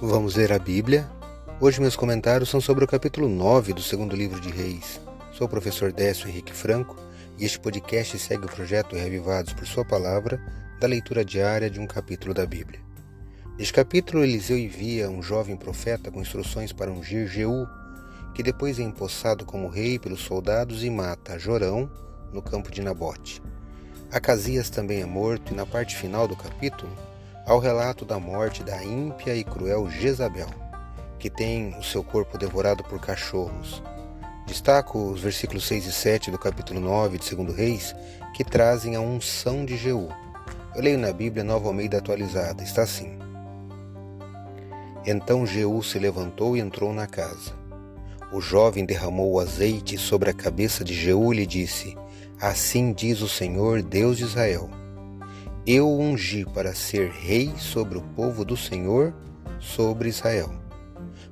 Vamos ler a Bíblia. Hoje meus comentários são sobre o capítulo 9 do segundo livro de Reis. Sou o professor Décio Henrique Franco e este podcast segue o projeto Revivados por Sua Palavra da leitura diária de um capítulo da Bíblia. Neste capítulo, Eliseu envia um jovem profeta com instruções para ungir Jeú, que depois é empossado como rei pelos soldados e mata Jorão no campo de Nabote. Acasias também é morto e na parte final do capítulo ao relato da morte da ímpia e cruel Jezabel, que tem o seu corpo devorado por cachorros. Destaco os versículos 6 e 7 do capítulo 9 de 2 Reis, que trazem a unção de Jeú. Eu leio na Bíblia Nova Almeida atualizada, está assim. Então Jeú se levantou e entrou na casa. O jovem derramou o azeite sobre a cabeça de Jeú e lhe disse: Assim diz o Senhor, Deus de Israel eu ungi para ser rei sobre o povo do Senhor, sobre Israel.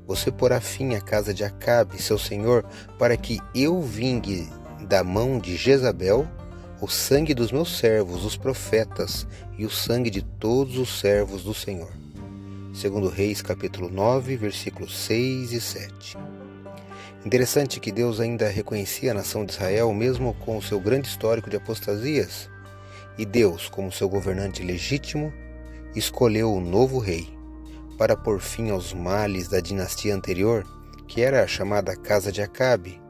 Você porá fim à casa de Acabe, seu senhor, para que eu vingue da mão de Jezabel o sangue dos meus servos, os profetas, e o sangue de todos os servos do Senhor. Segundo Reis, capítulo 9, versículos 6 e 7. Interessante que Deus ainda reconhecia a nação de Israel, mesmo com o seu grande histórico de apostasias. E Deus, como seu governante legítimo, escolheu o novo rei para pôr fim aos males da dinastia anterior, que era a chamada Casa de Acabe,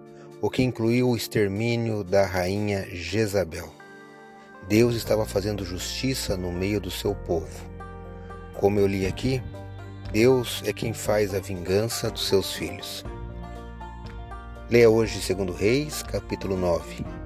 o que incluiu o extermínio da rainha Jezabel. Deus estava fazendo justiça no meio do seu povo. Como eu li aqui, Deus é quem faz a vingança dos seus filhos. Leia hoje 2 Reis, capítulo 9.